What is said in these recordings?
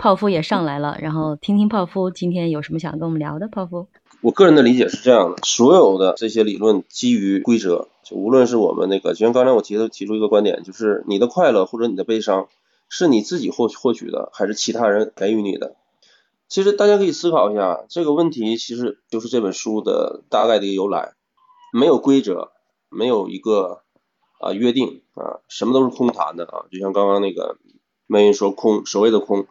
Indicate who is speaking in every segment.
Speaker 1: 泡芙也上来了，然后听听泡芙今天有什么想跟我们聊的。泡芙，
Speaker 2: 我个人的理解是这样的：所有的这些理论基于规则，就无论是我们那个，就像刚才我提的提出一个观点，就是你的快乐或者你的悲伤是你自己获获取的，还是其他人给予你的？其实大家可以思考一下这个问题，其实就是这本书的大概的一个由来。没有规则，没有一个啊约定啊，什么都是空谈的啊，就像刚刚那个梅云说空，所谓的空。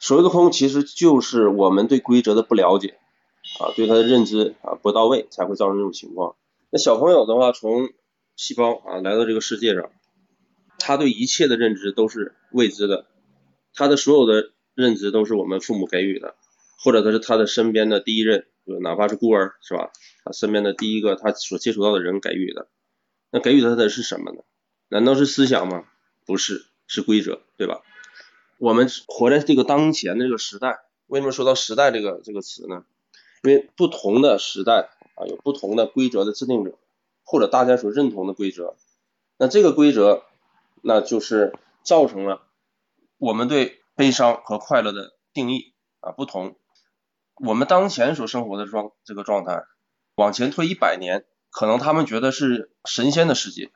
Speaker 2: 所谓的空，其实就是我们对规则的不了解啊，对它的认知啊不到位，才会造成这种情况。那小朋友的话，从细胞啊来到这个世界上，他对一切的认知都是未知的，他的所有的认知都是我们父母给予的，或者他是他的身边的第一任，哪怕是孤儿，是吧？他身边的第一个他所接触到的人给予的，那给予他的是什么呢？难道是思想吗？不是，是规则，对吧？我们活在这个当前的这个时代，为什么说到时代这个这个词呢？因为不同的时代啊，有不同的规则的制定者，或者大家所认同的规则。那这个规则，那就是造成了我们对悲伤和快乐的定义啊不同。我们当前所生活的状这个状态，往前推一百年，可能他们觉得是神仙的世界。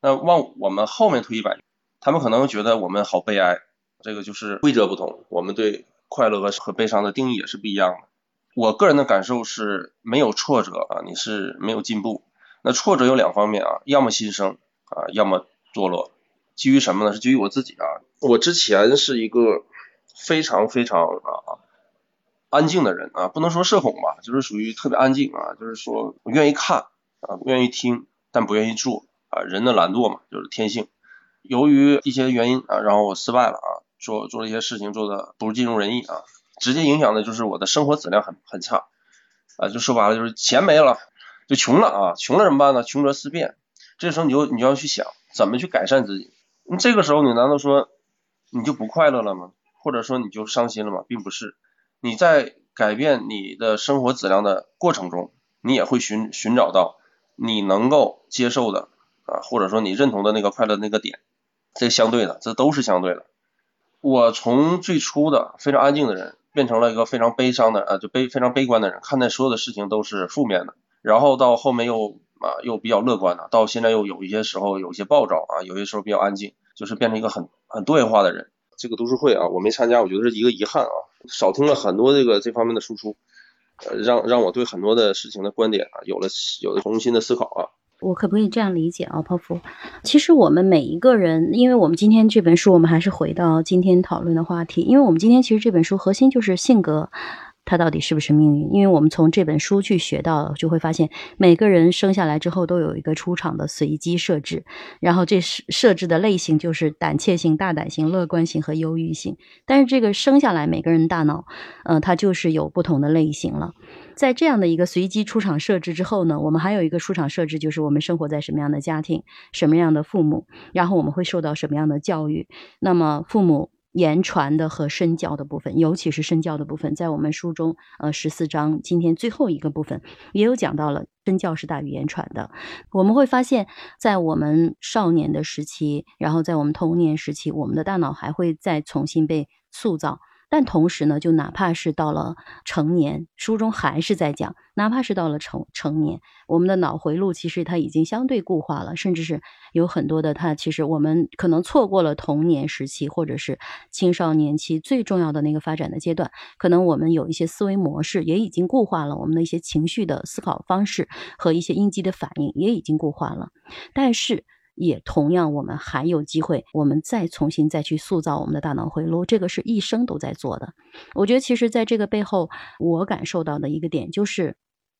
Speaker 2: 那往我们后面推一百年，他们可能觉得我们好悲哀。这个就是规则不同，我们对快乐和和悲伤的定义也是不一样的。我个人的感受是，没有挫折啊，你是没有进步。那挫折有两方面啊，要么新生啊，要么堕落。基于什么呢？是基于我自己啊。我之前是一个非常非常啊安静的人啊，不能说社恐吧，就是属于特别安静啊，就是说我愿意看啊，愿意听，但不愿意做啊。人的懒惰嘛，就是天性。由于一些原因啊，然后我失败了啊。做做了一些事情做的不尽如人意啊，直接影响的就是我的生活质量很很差啊，就说白了就是钱没了，就穷了啊，穷了怎么办呢？穷则思变，这时候你就你就要去想怎么去改善自己。你这个时候你难道说你就不快乐了吗？或者说你就伤心了吗？并不是，你在改变你的生活质量的过程中，你也会寻寻找到你能够接受的啊，或者说你认同的那个快乐那个点，这相对的，这都是相对的。我从最初的非常安静的人，变成了一个非常悲伤的，呃，就悲非常悲观的人，看待所有的事情都是负面的。然后到后面又啊又比较乐观了，到现在又有一些时候有一些暴躁啊，有些时候比较安静，就是变成一个很很多元化的人。这个读书会啊，我没参加，我觉得是一个遗憾啊，少听了很多这个这方面的输出，呃，让让我对很多的事情的观点啊有了有了重新的思考啊。
Speaker 1: 我可不可以这样理解啊，泡芙？其实我们每一个人，因为我们今天这本书，我们还是回到今天讨论的话题，因为我们今天其实这本书核心就是性格。它到底是不是命运？因为我们从这本书去学到，就会发现每个人生下来之后都有一个出场的随机设置，然后这是设置的类型就是胆怯性、大胆性、乐观性和忧郁性。但是这个生下来每个人大脑，呃，它就是有不同的类型了。在这样的一个随机出场设置之后呢，我们还有一个出场设置，就是我们生活在什么样的家庭，什么样的父母，然后我们会受到什么样的教育。那么父母。言传的和身教的部分，尤其是身教的部分，在我们书中，呃，十四章今天最后一个部分也有讲到了，身教是大于言传的。我们会发现，在我们少年的时期，然后在我们童年时期，我们的大脑还会再重新被塑造。但同时呢，就哪怕是到了成年，书中还是在讲，哪怕是到了成成年，我们的脑回路其实它已经相对固化了，甚至是有很多的，它其实我们可能错过了童年时期或者是青少年期最重要的那个发展的阶段，可能我们有一些思维模式也已经固化了，我们的一些情绪的思考方式和一些应激的反应也已经固化了，但是。也同样，我们还有机会，我们再重新再去塑造我们的大脑回路，这个是一生都在做的。我觉得，其实在这个背后，我感受到的一个点就是，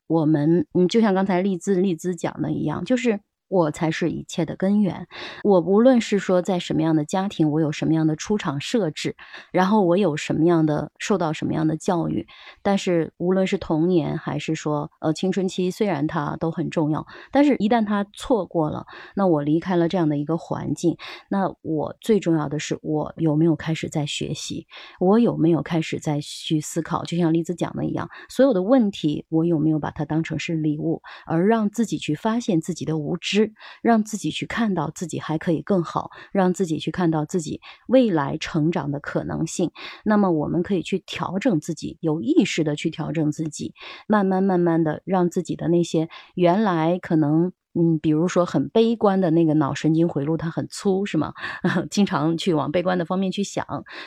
Speaker 1: 我们，嗯，就像刚才丽兹丽兹讲的一样，就是。我才是一切的根源。我无论是说在什么样的家庭，我有什么样的出场设置，然后我有什么样的受到什么样的教育，但是无论是童年还是说呃青春期，虽然它都很重要，但是一旦它错过了，那我离开了这样的一个环境，那我最重要的是我有没有开始在学习，我有没有开始在去思考，就像栗子讲的一样，所有的问题我有没有把它当成是礼物，而让自己去发现自己的无知。知，让自己去看到自己还可以更好，让自己去看到自己未来成长的可能性。那么我们可以去调整自己，有意识的去调整自己，慢慢慢慢的让自己的那些原来可能。嗯，比如说很悲观的那个脑神经回路，它很粗，是吗？经常去往悲观的方面去想。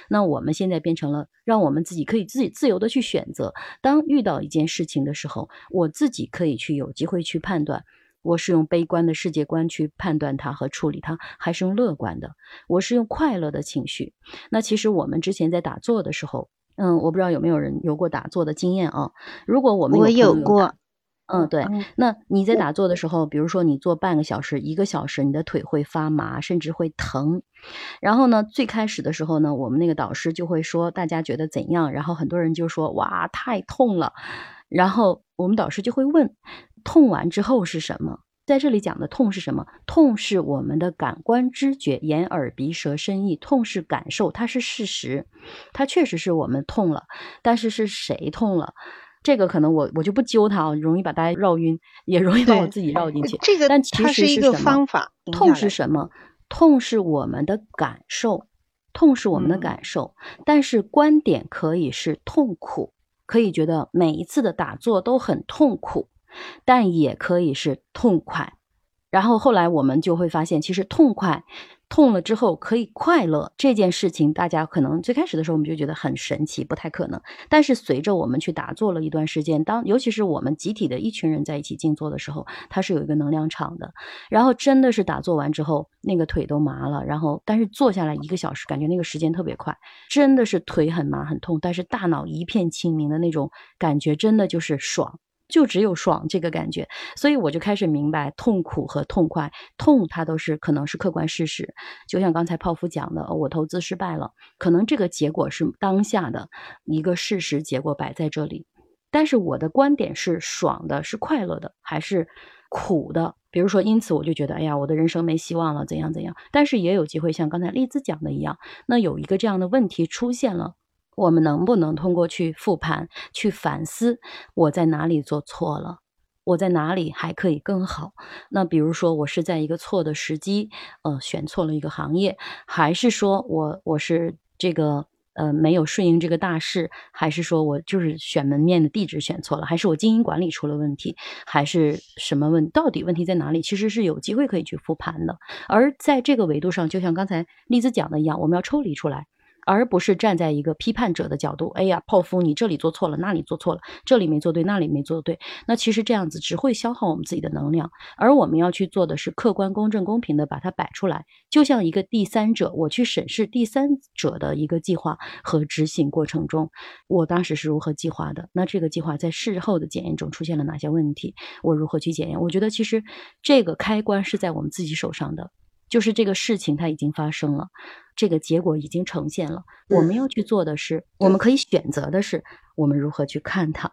Speaker 1: 那我们现在变成了，让我们自己可以自己自由的去选择。当遇到一件事情的时候，我自己可以去有机会去判断，我是用悲观的世界观去判断它和处理它，还是用乐观的？我是用快乐的情绪。那其实我们之前在打坐的时候，嗯，我不知道有没有人有过打坐的经验啊？如果我们
Speaker 3: 我有过。
Speaker 1: 嗯，对。那你在打坐的时候，比如说你坐半个小时、一个小时，你的腿会发麻，甚至会疼。然后呢，最开始的时候呢，我们那个导师就会说大家觉得怎样？然后很多人就说哇，太痛了。然后我们导师就会问，痛完之后是什么？在这里讲的痛是什么？痛是我们的感官知觉，眼、耳、鼻、舌、身、意。痛是感受，它是事实，它确实是我们痛了。但是是谁痛了？这个可能我我就不揪它啊，容易把大家绕晕，也容易把我自己绕进去。
Speaker 3: 这个
Speaker 1: 但其实
Speaker 3: 是一个方法。
Speaker 1: 痛是什么？痛是我们的感受，痛是我们的感受。但是观点可以是痛苦，可以觉得每一次的打坐都很痛苦，但也可以是痛快。然后后来我们就会发现，其实痛快。痛了之后可以快乐这件事情，大家可能最开始的时候我们就觉得很神奇，不太可能。但是随着我们去打坐了一段时间，当尤其是我们集体的一群人在一起静坐的时候，它是有一个能量场的。然后真的是打坐完之后，那个腿都麻了。然后但是坐下来一个小时，感觉那个时间特别快，真的是腿很麻很痛，但是大脑一片清明的那种感觉，真的就是爽。就只有爽这个感觉，所以我就开始明白痛苦和痛快，痛它都是可能是客观事实。就像刚才泡芙讲的，我投资失败了，可能这个结果是当下的一个事实，结果摆在这里。但是我的观点是爽的，是快乐的，还是苦的？比如说，因此我就觉得，哎呀，我的人生没希望了，怎样怎样。但是也有机会，像刚才丽兹讲的一样，那有一个这样的问题出现了。我们能不能通过去复盘、去反思，我在哪里做错了，我在哪里还可以更好？那比如说，我是在一个错的时机，呃，选错了一个行业，还是说我我是这个呃没有顺应这个大势，还是说我就是选门面的地址选错了，还是我经营管理出了问题，还是什么问？到底问题在哪里？其实是有机会可以去复盘的。而在这个维度上，就像刚才丽子讲的一样，我们要抽离出来。而不是站在一个批判者的角度，哎呀，泡芙，你这里做错了，那里做错了，这里没做对，那里没做对。那其实这样子只会消耗我们自己的能量。而我们要去做的是客观、公正、公平的把它摆出来，就像一个第三者，我去审视第三者的一个计划和执行过程中，我当时是如何计划的？那这个计划在事后的检验中出现了哪些问题？我如何去检验？我觉得其实这个开关是在我们自己手上的。就是这个事情它已经发生了，这个结果已经呈现了。我们要去做的是，我们可以选择的是，我们如何去看它。